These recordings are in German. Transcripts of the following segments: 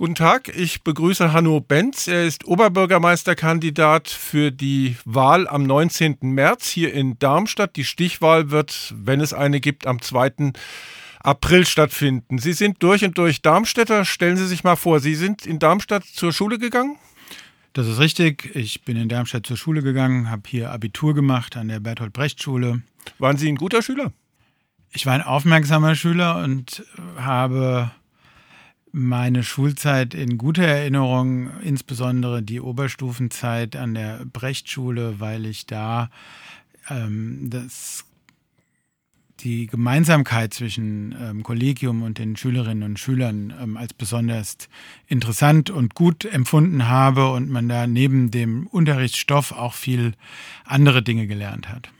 Guten Tag, ich begrüße Hanno Benz. Er ist Oberbürgermeisterkandidat für die Wahl am 19. März hier in Darmstadt. Die Stichwahl wird, wenn es eine gibt, am 2. April stattfinden. Sie sind durch und durch Darmstädter. Stellen Sie sich mal vor, Sie sind in Darmstadt zur Schule gegangen? Das ist richtig. Ich bin in Darmstadt zur Schule gegangen, habe hier Abitur gemacht an der Bertolt Brecht Schule. Waren Sie ein guter Schüler? Ich war ein aufmerksamer Schüler und habe meine Schulzeit in guter Erinnerung, insbesondere die Oberstufenzeit an der Brechtschule, weil ich da ähm, das, die Gemeinsamkeit zwischen ähm, Kollegium und den Schülerinnen und Schülern ähm, als besonders interessant und gut empfunden habe und man da neben dem Unterrichtsstoff auch viel andere Dinge gelernt hat.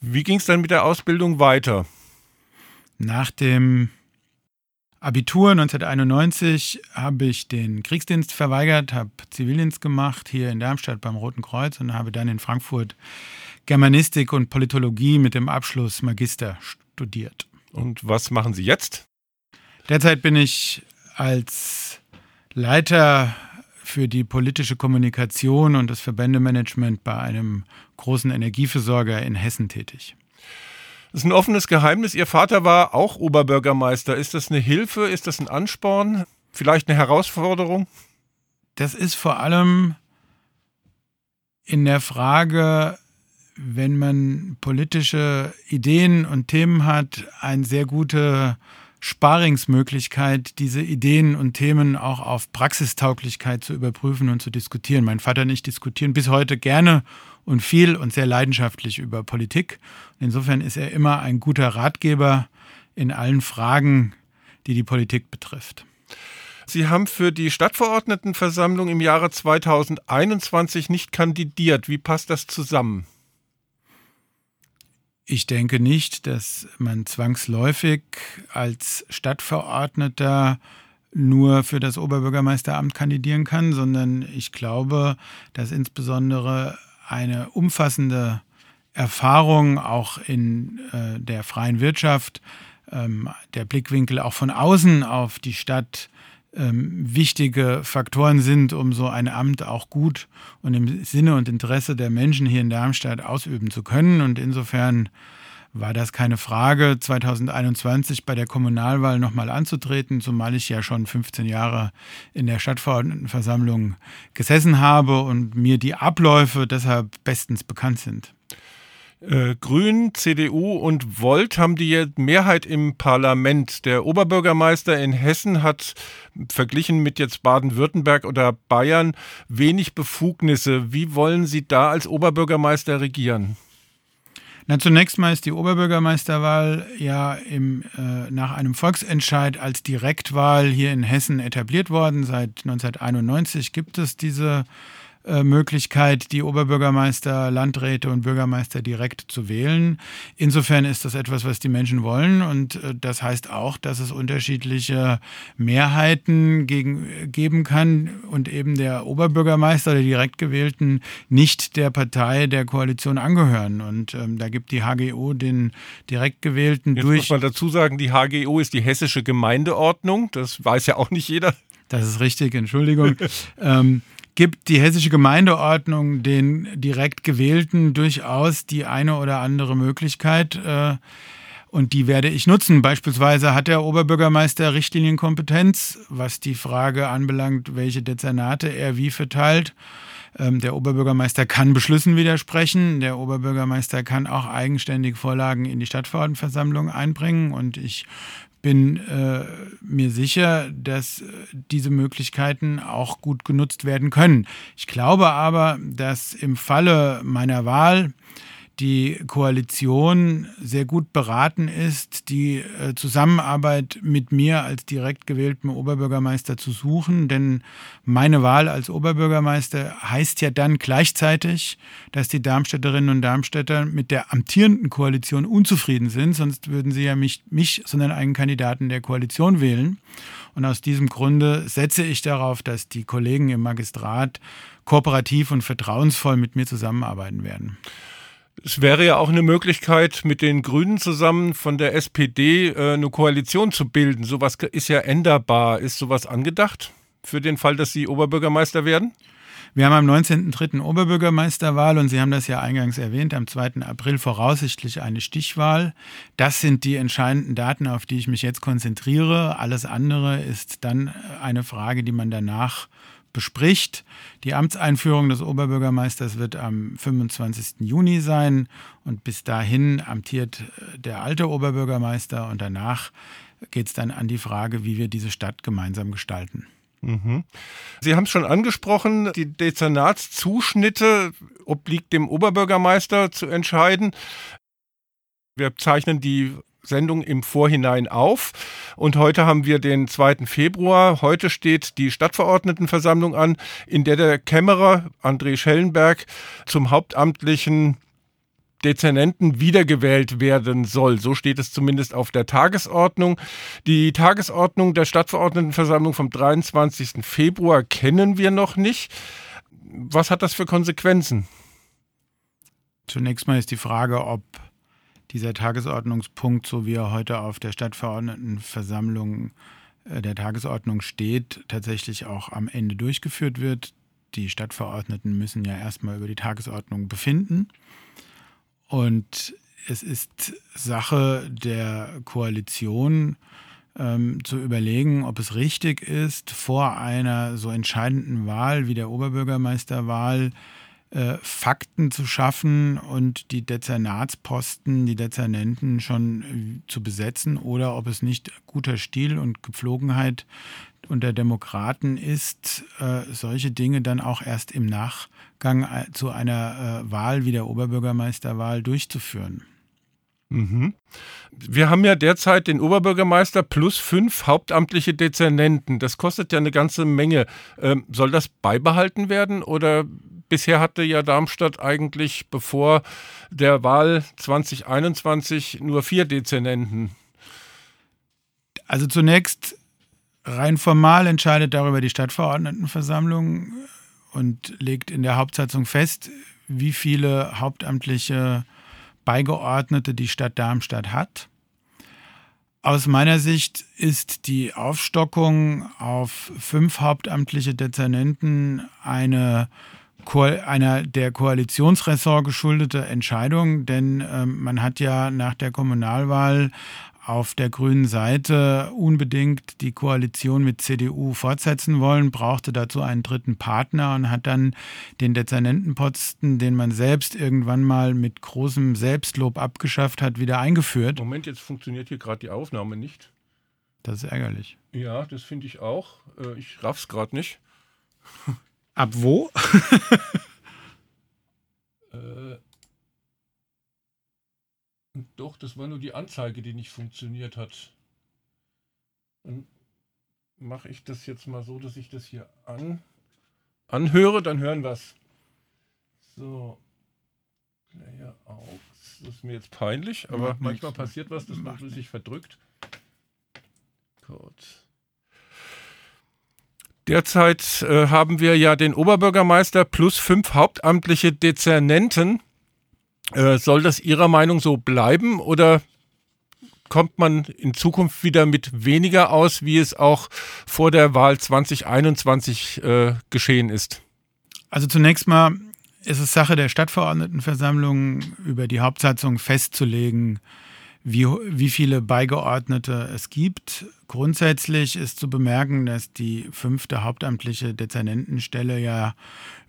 Wie ging es dann mit der Ausbildung weiter? Nach dem Abitur 1991 habe ich den Kriegsdienst verweigert, habe Zivildienst gemacht hier in Darmstadt beim Roten Kreuz und habe dann in Frankfurt Germanistik und Politologie mit dem Abschluss Magister studiert. Und was machen Sie jetzt? Derzeit bin ich als Leiter für die politische Kommunikation und das Verbändemanagement bei einem großen Energieversorger in Hessen tätig. Das ist ein offenes Geheimnis. Ihr Vater war auch Oberbürgermeister. Ist das eine Hilfe? Ist das ein Ansporn? Vielleicht eine Herausforderung? Das ist vor allem in der Frage, wenn man politische Ideen und Themen hat, eine sehr gute Sparingsmöglichkeit, diese Ideen und Themen auch auf Praxistauglichkeit zu überprüfen und zu diskutieren. Mein Vater und ich diskutieren bis heute gerne und viel und sehr leidenschaftlich über Politik. Insofern ist er immer ein guter Ratgeber in allen Fragen, die die Politik betrifft. Sie haben für die Stadtverordnetenversammlung im Jahre 2021 nicht kandidiert. Wie passt das zusammen? Ich denke nicht, dass man zwangsläufig als Stadtverordneter nur für das Oberbürgermeisteramt kandidieren kann, sondern ich glaube, dass insbesondere eine umfassende Erfahrung auch in äh, der freien Wirtschaft, ähm, der Blickwinkel auch von außen auf die Stadt ähm, wichtige Faktoren sind, um so ein Amt auch gut und im Sinne und Interesse der Menschen hier in Darmstadt ausüben zu können. Und insofern war das keine Frage, 2021 bei der Kommunalwahl nochmal anzutreten, zumal ich ja schon 15 Jahre in der Stadtverordnetenversammlung gesessen habe und mir die Abläufe deshalb bestens bekannt sind. Äh, Grün, CDU und Volt haben die Mehrheit im Parlament. Der Oberbürgermeister in Hessen hat verglichen mit jetzt Baden-Württemberg oder Bayern wenig Befugnisse. Wie wollen Sie da als Oberbürgermeister regieren? Na, zunächst mal ist die Oberbürgermeisterwahl ja im, äh, nach einem Volksentscheid als Direktwahl hier in Hessen etabliert worden. Seit 1991 gibt es diese äh, Möglichkeit, die Oberbürgermeister, Landräte und Bürgermeister direkt zu wählen. Insofern ist das etwas, was die Menschen wollen und äh, das heißt auch, dass es unterschiedliche Mehrheiten gegen, geben kann und eben der Oberbürgermeister der direkt gewählten nicht der Partei der Koalition angehören. Und ähm, da gibt die HGO den direkt gewählten Jetzt durch. Muss man dazu sagen, die HGO ist die hessische Gemeindeordnung. Das weiß ja auch nicht jeder. Das ist richtig, Entschuldigung. ähm, gibt die hessische Gemeindeordnung den direkt gewählten durchaus die eine oder andere Möglichkeit. Äh, und die werde ich nutzen. Beispielsweise hat der Oberbürgermeister Richtlinienkompetenz, was die Frage anbelangt, welche Dezernate er wie verteilt. Ähm, der Oberbürgermeister kann Beschlüssen widersprechen. Der Oberbürgermeister kann auch eigenständig Vorlagen in die Stadtverordnetenversammlung einbringen. Und ich bin äh, mir sicher, dass äh, diese Möglichkeiten auch gut genutzt werden können. Ich glaube aber, dass im Falle meiner Wahl die Koalition sehr gut beraten ist, die äh, Zusammenarbeit mit mir als direkt gewähltem Oberbürgermeister zu suchen. Denn meine Wahl als Oberbürgermeister heißt ja dann gleichzeitig, dass die Darmstädterinnen und Darmstädter mit der amtierenden Koalition unzufrieden sind. Sonst würden sie ja nicht mich, sondern einen Kandidaten der Koalition wählen. Und aus diesem Grunde setze ich darauf, dass die Kollegen im Magistrat kooperativ und vertrauensvoll mit mir zusammenarbeiten werden. Es wäre ja auch eine Möglichkeit, mit den Grünen zusammen von der SPD äh, eine Koalition zu bilden. Sowas ist ja änderbar. Ist sowas angedacht? für den Fall, dass Sie Oberbürgermeister werden? Wir haben am 19.03. Oberbürgermeisterwahl und Sie haben das ja eingangs erwähnt, am 2. April voraussichtlich eine Stichwahl. Das sind die entscheidenden Daten, auf die ich mich jetzt konzentriere. Alles andere ist dann eine Frage, die man danach bespricht. Die Amtseinführung des Oberbürgermeisters wird am 25. Juni sein und bis dahin amtiert der alte Oberbürgermeister und danach geht es dann an die Frage, wie wir diese Stadt gemeinsam gestalten. Mhm. Sie haben es schon angesprochen, die Dezernatszuschnitte obliegt dem Oberbürgermeister zu entscheiden. Wir zeichnen die Sendung im Vorhinein auf. Und heute haben wir den 2. Februar. Heute steht die Stadtverordnetenversammlung an, in der der Kämmerer André Schellenberg zum hauptamtlichen Dezernenten wiedergewählt werden soll. So steht es zumindest auf der Tagesordnung. Die Tagesordnung der Stadtverordnetenversammlung vom 23. Februar kennen wir noch nicht. Was hat das für Konsequenzen? Zunächst mal ist die Frage, ob dieser Tagesordnungspunkt, so wie er heute auf der Stadtverordnetenversammlung äh, der Tagesordnung steht, tatsächlich auch am Ende durchgeführt wird. Die Stadtverordneten müssen ja erstmal über die Tagesordnung befinden. Und es ist Sache der Koalition, ähm, zu überlegen, ob es richtig ist, vor einer so entscheidenden Wahl wie der Oberbürgermeisterwahl äh, Fakten zu schaffen und die Dezernatsposten, die Dezernenten schon äh, zu besetzen oder ob es nicht guter Stil und Gepflogenheit unter Demokraten ist, äh, solche Dinge dann auch erst im Nachgang äh, zu einer äh, Wahl wie der Oberbürgermeisterwahl durchzuführen. Mhm. Wir haben ja derzeit den Oberbürgermeister plus fünf hauptamtliche Dezernenten. Das kostet ja eine ganze Menge. Ähm, soll das beibehalten werden oder bisher hatte ja Darmstadt eigentlich bevor der Wahl 2021 nur vier Dezernenten? Also zunächst Rein formal entscheidet darüber die Stadtverordnetenversammlung und legt in der Hauptsatzung fest, wie viele hauptamtliche Beigeordnete die Stadt Darmstadt hat. Aus meiner Sicht ist die Aufstockung auf fünf hauptamtliche Dezernenten eine einer der Koalitionsressort geschuldete Entscheidung, denn ähm, man hat ja nach der Kommunalwahl auf der grünen Seite unbedingt die Koalition mit CDU fortsetzen wollen, brauchte dazu einen dritten Partner und hat dann den Dezernentenposten, den man selbst irgendwann mal mit großem Selbstlob abgeschafft hat, wieder eingeführt. Moment, jetzt funktioniert hier gerade die Aufnahme nicht. Das ist ärgerlich. Ja, das finde ich auch. Äh, ich raff's gerade nicht. Ab wo? äh, doch, das war nur die Anzeige, die nicht funktioniert hat. Dann mache ich das jetzt mal so, dass ich das hier an, anhöre, dann hören wir es. So. Player aus. Das ist mir jetzt peinlich, aber manchmal passiert was, dass man sich verdrückt. Gut. Derzeit äh, haben wir ja den Oberbürgermeister plus fünf hauptamtliche Dezernenten. Äh, soll das Ihrer Meinung so bleiben oder kommt man in Zukunft wieder mit weniger aus, wie es auch vor der Wahl 2021 äh, geschehen ist? Also zunächst mal ist es Sache der Stadtverordnetenversammlung, über die Hauptsatzung festzulegen, wie, wie viele Beigeordnete es gibt. Grundsätzlich ist zu bemerken, dass die fünfte hauptamtliche Dezernentenstelle ja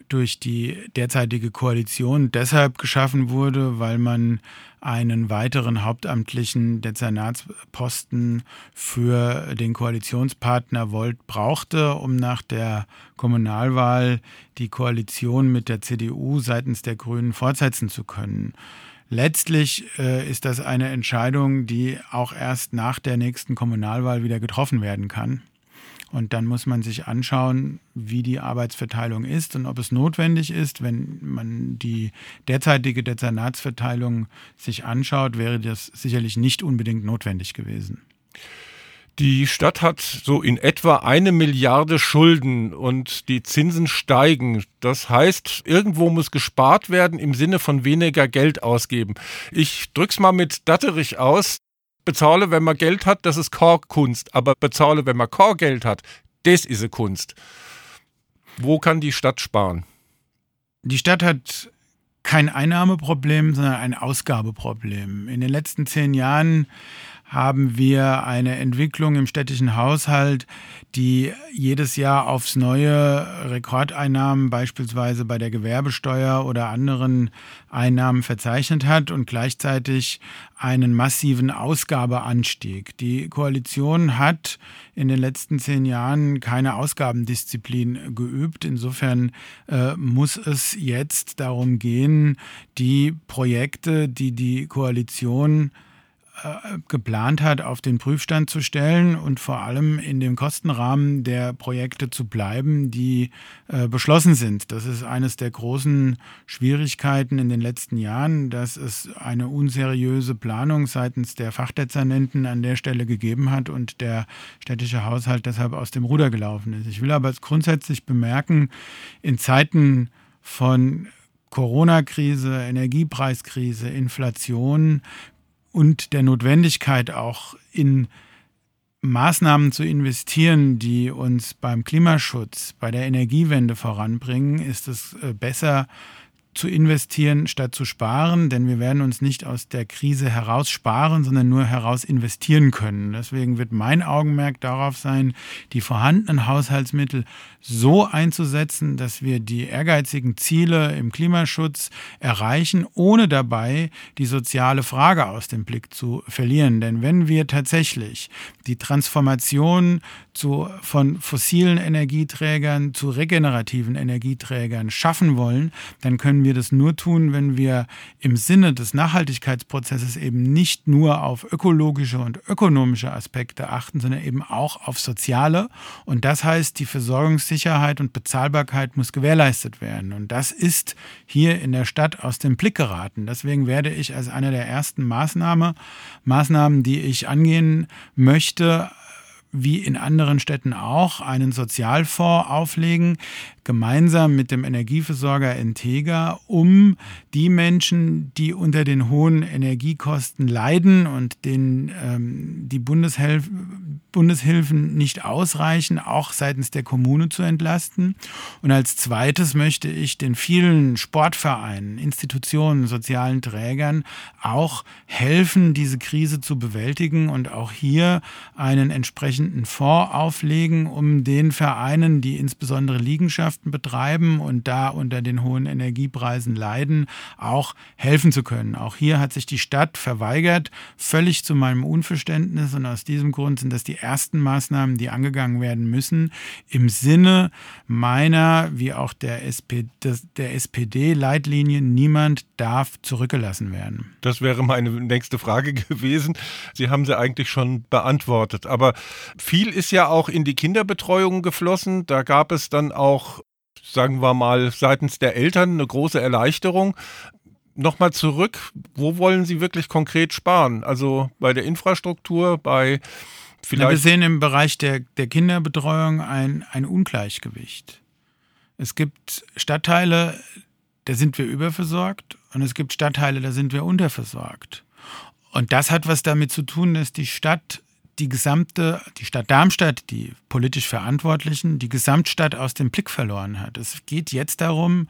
durch die derzeitige Koalition deshalb geschaffen wurde, weil man einen weiteren hauptamtlichen Dezernatsposten für den Koalitionspartner Volt brauchte, um nach der Kommunalwahl die Koalition mit der CDU seitens der Grünen fortsetzen zu können. Letztlich äh, ist das eine Entscheidung, die auch erst nach der nächsten Kommunalwahl wieder getroffen werden kann. Und dann muss man sich anschauen, wie die Arbeitsverteilung ist und ob es notwendig ist. Wenn man die derzeitige Dezernatsverteilung sich anschaut, wäre das sicherlich nicht unbedingt notwendig gewesen. Die Stadt hat so in etwa eine Milliarde Schulden und die Zinsen steigen. Das heißt, irgendwo muss gespart werden im Sinne von weniger Geld ausgeben. Ich drück's mal mit Datterich aus bezahle, wenn man Geld hat, das ist Core-Kunst. Aber bezahle, wenn man Core-Geld hat, das ist eine Kunst. Wo kann die Stadt sparen? Die Stadt hat kein Einnahmeproblem, sondern ein Ausgabeproblem. In den letzten zehn Jahren haben wir eine Entwicklung im städtischen Haushalt, die jedes Jahr aufs neue Rekordeinnahmen beispielsweise bei der Gewerbesteuer oder anderen Einnahmen verzeichnet hat und gleichzeitig einen massiven Ausgabeanstieg. Die Koalition hat in den letzten zehn Jahren keine Ausgabendisziplin geübt. Insofern äh, muss es jetzt darum gehen, die Projekte, die die Koalition geplant hat, auf den Prüfstand zu stellen und vor allem in dem Kostenrahmen der Projekte zu bleiben, die äh, beschlossen sind. Das ist eines der großen Schwierigkeiten in den letzten Jahren, dass es eine unseriöse Planung seitens der Fachdezernenten an der Stelle gegeben hat und der städtische Haushalt deshalb aus dem Ruder gelaufen ist. Ich will aber grundsätzlich bemerken, in Zeiten von Corona-Krise, Energiepreiskrise, Inflation und der Notwendigkeit auch in Maßnahmen zu investieren, die uns beim Klimaschutz, bei der Energiewende voranbringen, ist es äh, besser, zu investieren statt zu sparen, denn wir werden uns nicht aus der Krise heraus sparen, sondern nur heraus investieren können. Deswegen wird mein Augenmerk darauf sein, die vorhandenen Haushaltsmittel so einzusetzen, dass wir die ehrgeizigen Ziele im Klimaschutz erreichen, ohne dabei die soziale Frage aus dem Blick zu verlieren. Denn wenn wir tatsächlich die Transformation zu, von fossilen Energieträgern zu regenerativen Energieträgern schaffen wollen, dann können wir das nur tun, wenn wir im Sinne des Nachhaltigkeitsprozesses eben nicht nur auf ökologische und ökonomische Aspekte achten, sondern eben auch auf soziale. Und das heißt, die Versorgungssicherheit und Bezahlbarkeit muss gewährleistet werden. Und das ist hier in der Stadt aus dem Blick geraten. Deswegen werde ich als eine der ersten Maßnahme, Maßnahmen, die ich angehen möchte, wie in anderen Städten auch einen Sozialfonds auflegen, gemeinsam mit dem Energieversorger Entega, um die Menschen, die unter den hohen Energiekosten leiden und denen ähm, die Bundeshilf Bundeshilfen nicht ausreichen, auch seitens der Kommune zu entlasten. Und als zweites möchte ich den vielen Sportvereinen, Institutionen, sozialen Trägern auch helfen, diese Krise zu bewältigen und auch hier einen entsprechenden Fonds auflegen, um den Vereinen, die insbesondere Liegenschaften betreiben und da unter den hohen Energiepreisen leiden, auch helfen zu können. Auch hier hat sich die Stadt verweigert, völlig zu meinem Unverständnis. Und aus diesem Grund sind das die ersten Maßnahmen, die angegangen werden müssen, im Sinne meiner wie auch der, SP, der SPD-Leitlinie, niemand darf zurückgelassen werden. Das wäre meine nächste Frage gewesen. Sie haben sie eigentlich schon beantwortet. Aber viel ist ja auch in die Kinderbetreuung geflossen. Da gab es dann auch sagen wir mal, seitens der Eltern eine große Erleichterung. Nochmal zurück, wo wollen Sie wirklich konkret sparen? Also bei der Infrastruktur, bei Vielleicht wir sehen im Bereich der, der Kinderbetreuung ein, ein Ungleichgewicht. Es gibt Stadtteile, da sind wir überversorgt und es gibt Stadtteile, da sind wir unterversorgt. Und das hat was damit zu tun, dass die Stadt die gesamte, die Stadt Darmstadt, die politisch Verantwortlichen, die Gesamtstadt aus dem Blick verloren hat. Es geht jetzt darum,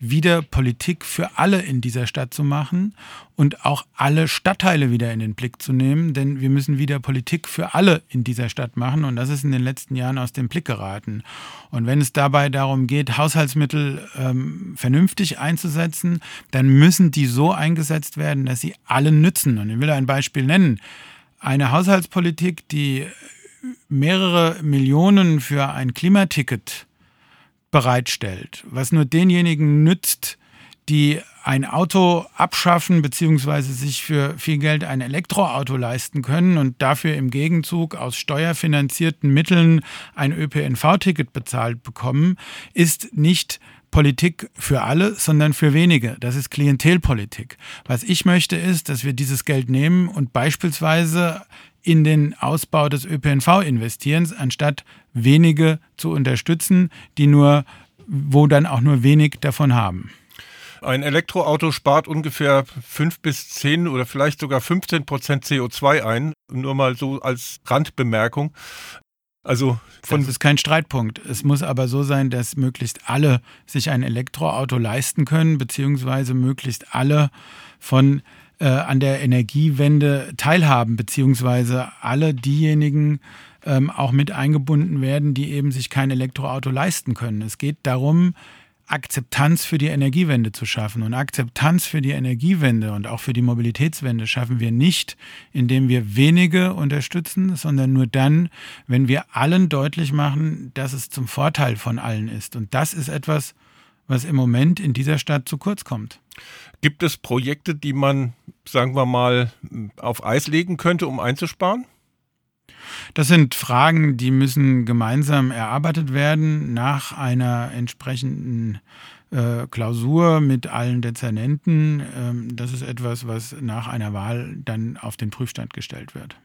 wieder Politik für alle in dieser Stadt zu machen und auch alle Stadtteile wieder in den Blick zu nehmen, denn wir müssen wieder Politik für alle in dieser Stadt machen und das ist in den letzten Jahren aus dem Blick geraten. Und wenn es dabei darum geht, Haushaltsmittel ähm, vernünftig einzusetzen, dann müssen die so eingesetzt werden, dass sie allen nützen. Und ich will ein Beispiel nennen. Eine Haushaltspolitik, die mehrere Millionen für ein Klimaticket bereitstellt, was nur denjenigen nützt, die ein Auto abschaffen bzw. sich für viel Geld ein Elektroauto leisten können und dafür im Gegenzug aus steuerfinanzierten Mitteln ein ÖPNV-Ticket bezahlt bekommen, ist nicht Politik für alle, sondern für wenige. Das ist Klientelpolitik. Was ich möchte ist, dass wir dieses Geld nehmen und beispielsweise in den Ausbau des ÖPNV investieren, anstatt wenige zu unterstützen, die nur, wo dann auch nur wenig davon haben. Ein Elektroauto spart ungefähr 5 bis 10 oder vielleicht sogar 15 Prozent CO2 ein. Nur mal so als Randbemerkung. Also von das ist kein Streitpunkt. Es muss aber so sein, dass möglichst alle sich ein Elektroauto leisten können, beziehungsweise möglichst alle von äh, an der Energiewende teilhaben, beziehungsweise alle diejenigen ähm, auch mit eingebunden werden, die eben sich kein Elektroauto leisten können. Es geht darum, Akzeptanz für die Energiewende zu schaffen. Und Akzeptanz für die Energiewende und auch für die Mobilitätswende schaffen wir nicht, indem wir wenige unterstützen, sondern nur dann, wenn wir allen deutlich machen, dass es zum Vorteil von allen ist. Und das ist etwas, was im Moment in dieser Stadt zu kurz kommt. Gibt es Projekte, die man, sagen wir mal, auf Eis legen könnte, um einzusparen? Das sind Fragen, die müssen gemeinsam erarbeitet werden nach einer entsprechenden äh, Klausur mit allen Dezernenten. Ähm, das ist etwas, was nach einer Wahl dann auf den Prüfstand gestellt wird.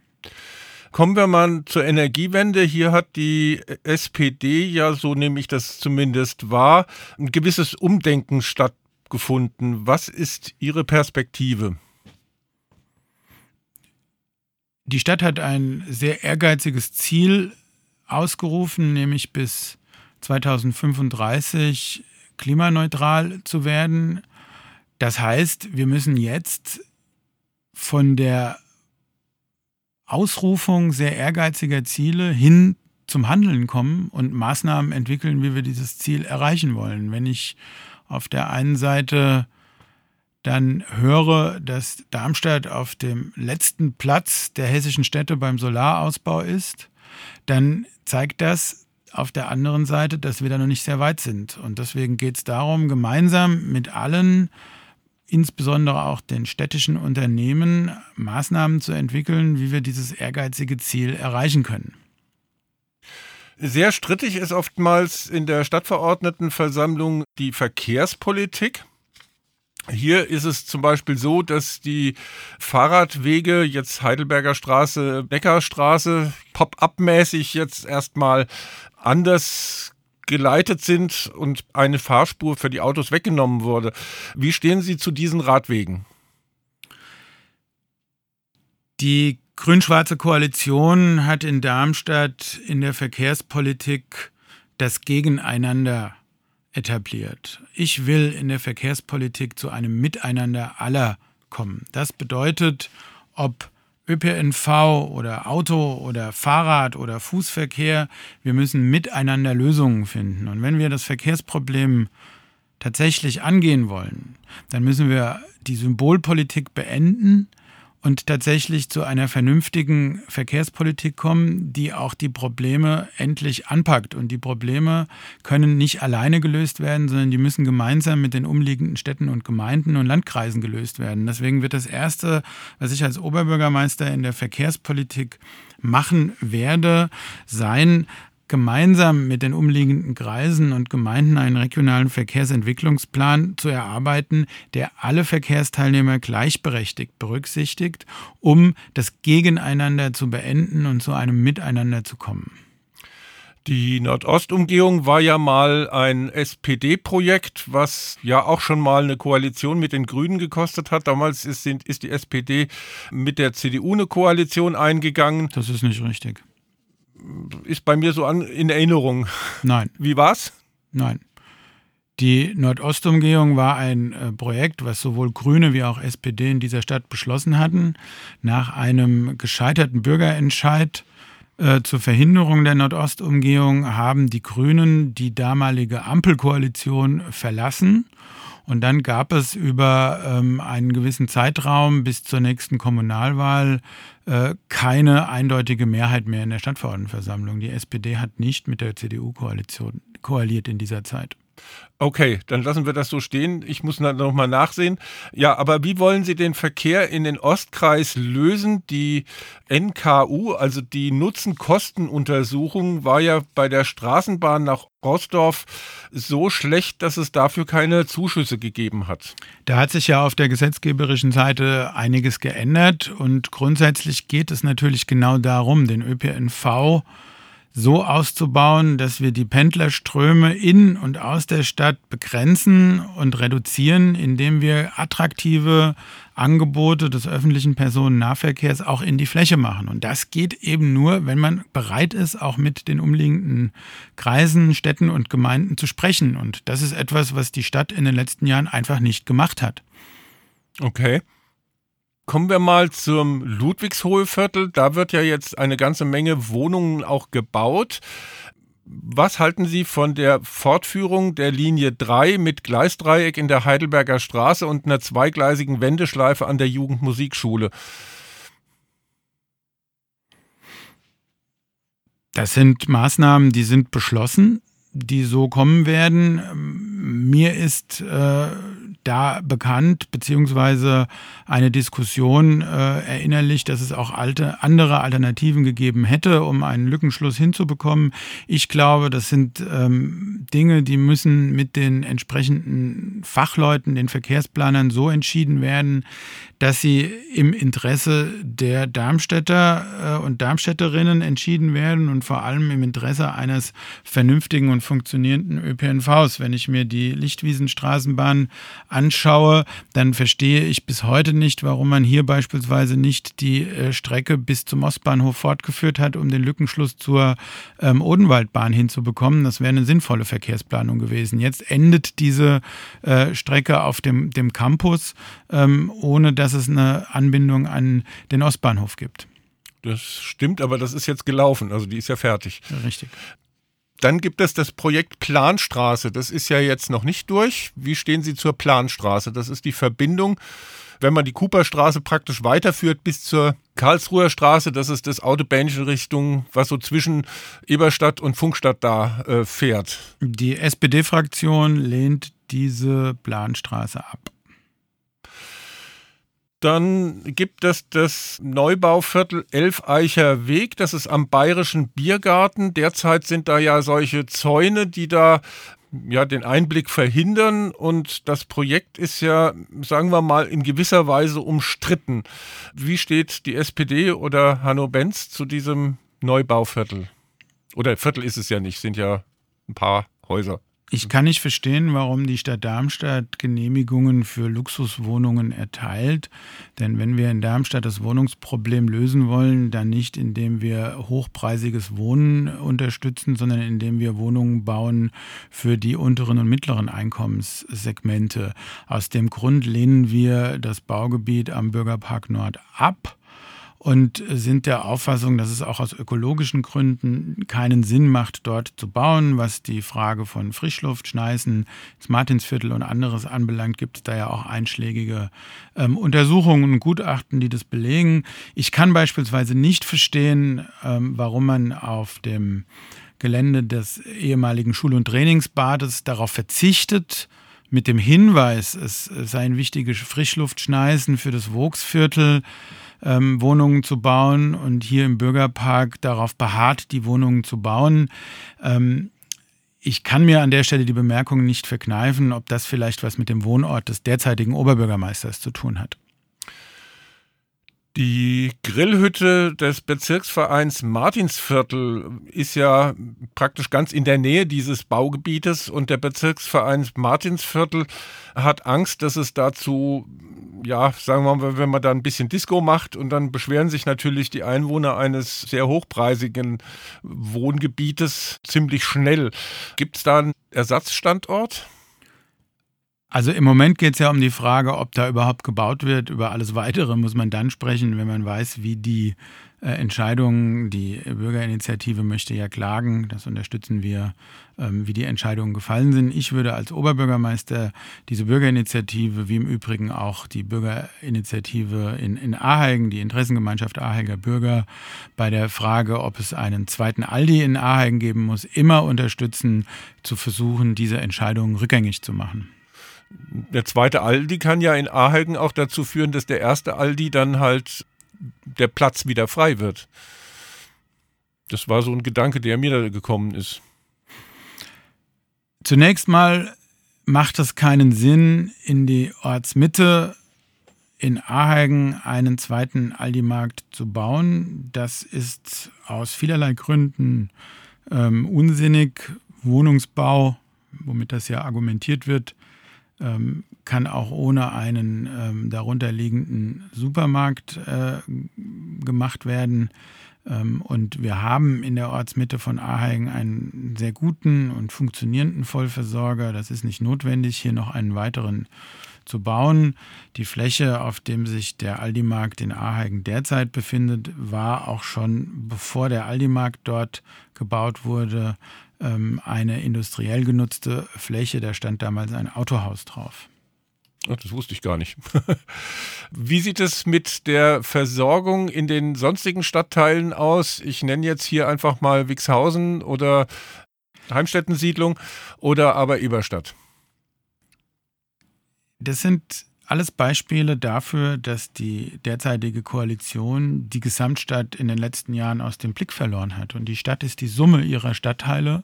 Kommen wir mal zur Energiewende. Hier hat die SPD ja, so nehme ich das zumindest wahr, ein gewisses Umdenken stattgefunden. Was ist Ihre Perspektive? Die Stadt hat ein sehr ehrgeiziges Ziel ausgerufen, nämlich bis 2035 klimaneutral zu werden. Das heißt, wir müssen jetzt von der Ausrufung sehr ehrgeiziger Ziele hin zum Handeln kommen und Maßnahmen entwickeln, wie wir dieses Ziel erreichen wollen. Wenn ich auf der einen Seite dann höre, dass Darmstadt auf dem letzten Platz der hessischen Städte beim Solarausbau ist, dann zeigt das auf der anderen Seite, dass wir da noch nicht sehr weit sind. Und deswegen geht es darum, gemeinsam mit allen, insbesondere auch den städtischen Unternehmen, Maßnahmen zu entwickeln, wie wir dieses ehrgeizige Ziel erreichen können. Sehr strittig ist oftmals in der Stadtverordnetenversammlung die Verkehrspolitik. Hier ist es zum Beispiel so, dass die Fahrradwege jetzt Heidelberger Straße, Neckarstraße pop-up-mäßig jetzt erstmal anders geleitet sind und eine Fahrspur für die Autos weggenommen wurde. Wie stehen Sie zu diesen Radwegen? Die grün-schwarze Koalition hat in Darmstadt in der Verkehrspolitik das Gegeneinander etabliert. Ich will in der Verkehrspolitik zu einem Miteinander aller kommen. Das bedeutet, ob ÖPNV oder Auto oder Fahrrad oder Fußverkehr, wir müssen miteinander Lösungen finden. Und wenn wir das Verkehrsproblem tatsächlich angehen wollen, dann müssen wir die Symbolpolitik beenden und tatsächlich zu einer vernünftigen Verkehrspolitik kommen, die auch die Probleme endlich anpackt. Und die Probleme können nicht alleine gelöst werden, sondern die müssen gemeinsam mit den umliegenden Städten und Gemeinden und Landkreisen gelöst werden. Deswegen wird das Erste, was ich als Oberbürgermeister in der Verkehrspolitik machen werde, sein, gemeinsam mit den umliegenden Kreisen und Gemeinden einen regionalen Verkehrsentwicklungsplan zu erarbeiten, der alle Verkehrsteilnehmer gleichberechtigt berücksichtigt, um das Gegeneinander zu beenden und zu einem Miteinander zu kommen. Die Nordostumgehung war ja mal ein SPD-Projekt, was ja auch schon mal eine Koalition mit den Grünen gekostet hat. Damals ist, ist die SPD mit der CDU eine Koalition eingegangen. Das ist nicht richtig ist bei mir so an, in Erinnerung. Nein. Wie war's? Nein. Die Nordostumgehung war ein äh, Projekt, was sowohl Grüne wie auch SPD in dieser Stadt beschlossen hatten. Nach einem gescheiterten Bürgerentscheid äh, zur Verhinderung der Nordostumgehung haben die Grünen die damalige Ampelkoalition verlassen und dann gab es über ähm, einen gewissen Zeitraum bis zur nächsten Kommunalwahl äh, keine eindeutige Mehrheit mehr in der Stadtverordnetenversammlung. Die SPD hat nicht mit der CDU-Koalition koaliert in dieser Zeit. Okay, dann lassen wir das so stehen. Ich muss noch mal nachsehen. Ja, aber wie wollen Sie den Verkehr in den Ostkreis lösen? Die NKU, also die Nutzen-Kosten-Untersuchung, war ja bei der Straßenbahn nach Rostorf so schlecht, dass es dafür keine Zuschüsse gegeben hat. Da hat sich ja auf der gesetzgeberischen Seite einiges geändert und grundsätzlich geht es natürlich genau darum, den ÖPNV so auszubauen, dass wir die Pendlerströme in und aus der Stadt begrenzen und reduzieren, indem wir attraktive Angebote des öffentlichen Personennahverkehrs auch in die Fläche machen. Und das geht eben nur, wenn man bereit ist, auch mit den umliegenden Kreisen, Städten und Gemeinden zu sprechen. Und das ist etwas, was die Stadt in den letzten Jahren einfach nicht gemacht hat. Okay. Kommen wir mal zum Ludwigshohe-Viertel. Da wird ja jetzt eine ganze Menge Wohnungen auch gebaut. Was halten Sie von der Fortführung der Linie 3 mit Gleisdreieck in der Heidelberger Straße und einer zweigleisigen Wendeschleife an der Jugendmusikschule? Das sind Maßnahmen, die sind beschlossen, die so kommen werden. Mir ist äh, da bekannt, beziehungsweise eine Diskussion äh, erinnerlich, dass es auch alte, andere Alternativen gegeben hätte, um einen Lückenschluss hinzubekommen. Ich glaube, das sind ähm, Dinge, die müssen mit den entsprechenden Fachleuten, den Verkehrsplanern so entschieden werden, dass sie im Interesse der Darmstädter äh, und Darmstädterinnen entschieden werden und vor allem im Interesse eines vernünftigen und funktionierenden ÖPNVs. Wenn ich mir die Lichtwiesenstraßenbahn anschaue, dann verstehe ich bis heute nicht, warum man hier beispielsweise nicht die äh, Strecke bis zum Ostbahnhof fortgeführt hat, um den Lückenschluss zur ähm, Odenwaldbahn hinzubekommen. Das wäre eine sinnvolle Verkehrsplanung gewesen. Jetzt endet diese äh, Strecke auf dem, dem Campus, ähm, ohne dass es eine Anbindung an den Ostbahnhof gibt. Das stimmt, aber das ist jetzt gelaufen, also die ist ja fertig. Richtig. Dann gibt es das Projekt Planstraße. Das ist ja jetzt noch nicht durch. Wie stehen Sie zur Planstraße? Das ist die Verbindung, wenn man die Cooperstraße praktisch weiterführt bis zur Karlsruher Straße. Das ist das Autobahnische Richtung, was so zwischen Eberstadt und Funkstadt da äh, fährt. Die SPD-Fraktion lehnt diese Planstraße ab. Dann gibt es das Neubauviertel Elfeicher Weg. Das ist am Bayerischen Biergarten. Derzeit sind da ja solche Zäune, die da ja den Einblick verhindern und das Projekt ist ja, sagen wir mal, in gewisser Weise umstritten. Wie steht die SPD oder Hanno Benz zu diesem Neubauviertel? Oder Viertel ist es ja nicht, sind ja ein paar Häuser. Ich kann nicht verstehen, warum die Stadt Darmstadt Genehmigungen für Luxuswohnungen erteilt. Denn wenn wir in Darmstadt das Wohnungsproblem lösen wollen, dann nicht indem wir hochpreisiges Wohnen unterstützen, sondern indem wir Wohnungen bauen für die unteren und mittleren Einkommenssegmente. Aus dem Grund lehnen wir das Baugebiet am Bürgerpark Nord ab und sind der Auffassung, dass es auch aus ökologischen Gründen keinen Sinn macht, dort zu bauen. Was die Frage von Frischluft, Schneisen, das Martinsviertel und anderes anbelangt, gibt es da ja auch einschlägige ähm, Untersuchungen und Gutachten, die das belegen. Ich kann beispielsweise nicht verstehen, ähm, warum man auf dem Gelände des ehemaligen Schul- und Trainingsbades darauf verzichtet, mit dem Hinweis, es seien wichtige Frischluftschneisen für das Vogtsviertel ähm, Wohnungen zu bauen und hier im Bürgerpark darauf beharrt, die Wohnungen zu bauen. Ähm, ich kann mir an der Stelle die Bemerkung nicht verkneifen, ob das vielleicht was mit dem Wohnort des derzeitigen Oberbürgermeisters zu tun hat. Die Grillhütte des Bezirksvereins Martinsviertel ist ja praktisch ganz in der Nähe dieses Baugebietes und der Bezirksverein Martinsviertel hat Angst, dass es dazu, ja, sagen wir mal, wenn man da ein bisschen Disco macht und dann beschweren sich natürlich die Einwohner eines sehr hochpreisigen Wohngebietes ziemlich schnell. Gibt es da einen Ersatzstandort? Also im Moment geht es ja um die Frage, ob da überhaupt gebaut wird. Über alles Weitere muss man dann sprechen, wenn man weiß, wie die äh, Entscheidungen, die Bürgerinitiative möchte ja klagen, das unterstützen wir, ähm, wie die Entscheidungen gefallen sind. Ich würde als Oberbürgermeister diese Bürgerinitiative, wie im Übrigen auch die Bürgerinitiative in, in Aheigen, die Interessengemeinschaft Aheiger Bürger, bei der Frage, ob es einen zweiten Aldi in Aheigen geben muss, immer unterstützen, zu versuchen, diese Entscheidungen rückgängig zu machen der zweite Aldi kann ja in Aheigen auch dazu führen, dass der erste Aldi dann halt der Platz wieder frei wird. Das war so ein Gedanke, der mir da gekommen ist. Zunächst mal macht es keinen Sinn, in die Ortsmitte in Aheigen einen zweiten Aldi-Markt zu bauen. Das ist aus vielerlei Gründen ähm, unsinnig. Wohnungsbau, womit das ja argumentiert wird, kann auch ohne einen ähm, darunterliegenden Supermarkt äh, gemacht werden. Ähm, und wir haben in der Ortsmitte von Aheigen einen sehr guten und funktionierenden Vollversorger. Das ist nicht notwendig, hier noch einen weiteren zu bauen. Die Fläche, auf dem sich der Aldi-Markt in Aheigen derzeit befindet, war auch schon bevor der Aldi-Markt dort gebaut wurde, ähm, eine industriell genutzte Fläche. Da stand damals ein Autohaus drauf. Ach, das wusste ich gar nicht. Wie sieht es mit der Versorgung in den sonstigen Stadtteilen aus? Ich nenne jetzt hier einfach mal Wixhausen oder Heimstättensiedlung oder aber Eberstadt. Das sind alles Beispiele dafür, dass die derzeitige Koalition die Gesamtstadt in den letzten Jahren aus dem Blick verloren hat. Und die Stadt ist die Summe ihrer Stadtteile.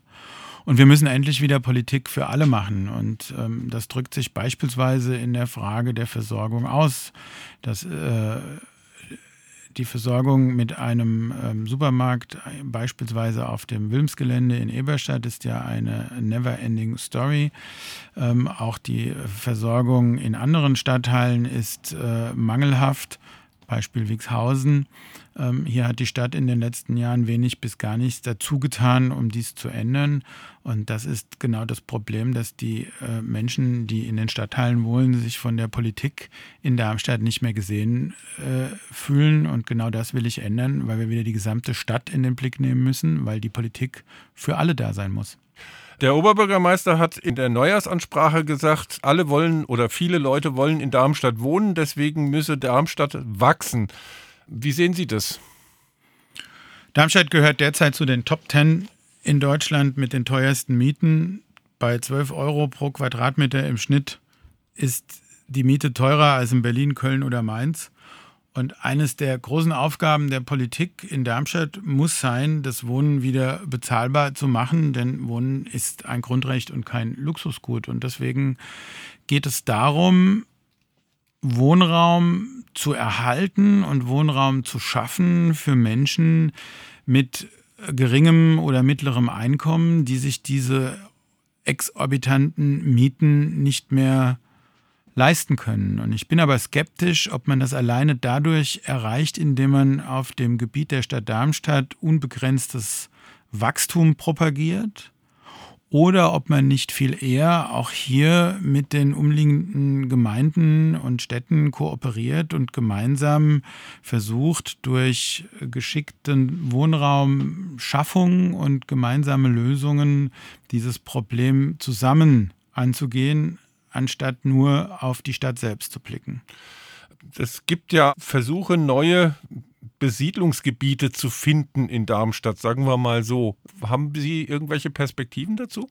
Und wir müssen endlich wieder Politik für alle machen. Und ähm, das drückt sich beispielsweise in der Frage der Versorgung aus. Das äh, die Versorgung mit einem ähm, Supermarkt, beispielsweise auf dem Wilmsgelände in Eberstadt, ist ja eine never-ending Story. Ähm, auch die Versorgung in anderen Stadtteilen ist äh, mangelhaft. Beispiel Wixhausen. Ähm, hier hat die Stadt in den letzten Jahren wenig bis gar nichts dazu getan, um dies zu ändern. Und das ist genau das Problem, dass die äh, Menschen, die in den Stadtteilen wohnen, sich von der Politik in Darmstadt nicht mehr gesehen äh, fühlen. Und genau das will ich ändern, weil wir wieder die gesamte Stadt in den Blick nehmen müssen, weil die Politik für alle da sein muss. Der Oberbürgermeister hat in der Neujahrsansprache gesagt, alle wollen oder viele Leute wollen in Darmstadt wohnen, deswegen müsse Darmstadt wachsen. Wie sehen Sie das? Darmstadt gehört derzeit zu den Top Ten in Deutschland mit den teuersten Mieten. Bei 12 Euro pro Quadratmeter im Schnitt ist die Miete teurer als in Berlin, Köln oder Mainz. Und eines der großen Aufgaben der Politik in Darmstadt muss sein, das Wohnen wieder bezahlbar zu machen, denn Wohnen ist ein Grundrecht und kein Luxusgut. Und deswegen geht es darum, Wohnraum zu erhalten und Wohnraum zu schaffen für Menschen mit geringem oder mittlerem Einkommen, die sich diese exorbitanten Mieten nicht mehr leisten können. Und ich bin aber skeptisch, ob man das alleine dadurch erreicht, indem man auf dem Gebiet der Stadt Darmstadt unbegrenztes Wachstum propagiert oder ob man nicht viel eher auch hier mit den umliegenden Gemeinden und Städten kooperiert und gemeinsam versucht, durch geschickten Wohnraumschaffung und gemeinsame Lösungen dieses Problem zusammen anzugehen, anstatt nur auf die Stadt selbst zu blicken. Es gibt ja Versuche, neue Besiedlungsgebiete zu finden in Darmstadt, sagen wir mal so. Haben Sie irgendwelche Perspektiven dazu?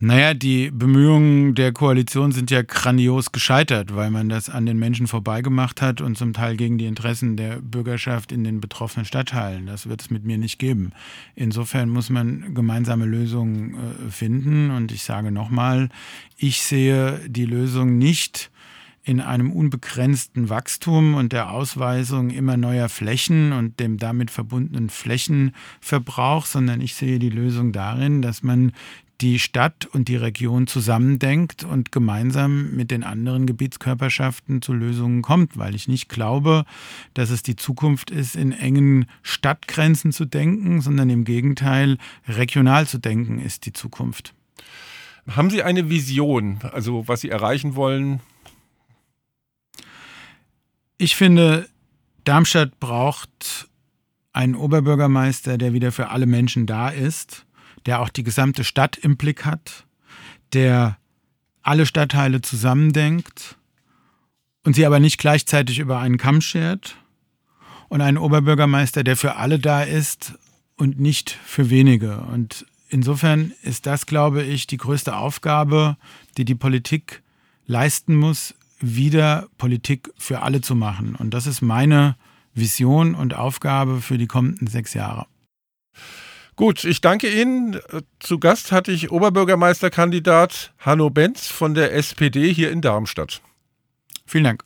Naja, die Bemühungen der Koalition sind ja grandios gescheitert, weil man das an den Menschen vorbeigemacht hat und zum Teil gegen die Interessen der Bürgerschaft in den betroffenen Stadtteilen. Das wird es mit mir nicht geben. Insofern muss man gemeinsame Lösungen äh, finden. Und ich sage nochmal, ich sehe die Lösung nicht in einem unbegrenzten Wachstum und der Ausweisung immer neuer Flächen und dem damit verbundenen Flächenverbrauch, sondern ich sehe die Lösung darin, dass man die Stadt und die Region zusammendenkt und gemeinsam mit den anderen Gebietskörperschaften zu Lösungen kommt, weil ich nicht glaube, dass es die Zukunft ist, in engen Stadtgrenzen zu denken, sondern im Gegenteil, regional zu denken ist die Zukunft. Haben Sie eine Vision, also was Sie erreichen wollen? Ich finde, Darmstadt braucht einen Oberbürgermeister, der wieder für alle Menschen da ist der auch die gesamte Stadt im Blick hat, der alle Stadtteile zusammendenkt und sie aber nicht gleichzeitig über einen Kamm schert und einen Oberbürgermeister, der für alle da ist und nicht für wenige. Und insofern ist das, glaube ich, die größte Aufgabe, die die Politik leisten muss, wieder Politik für alle zu machen. Und das ist meine Vision und Aufgabe für die kommenden sechs Jahre. Gut, ich danke Ihnen. Zu Gast hatte ich Oberbürgermeisterkandidat Hanno Benz von der SPD hier in Darmstadt. Vielen Dank.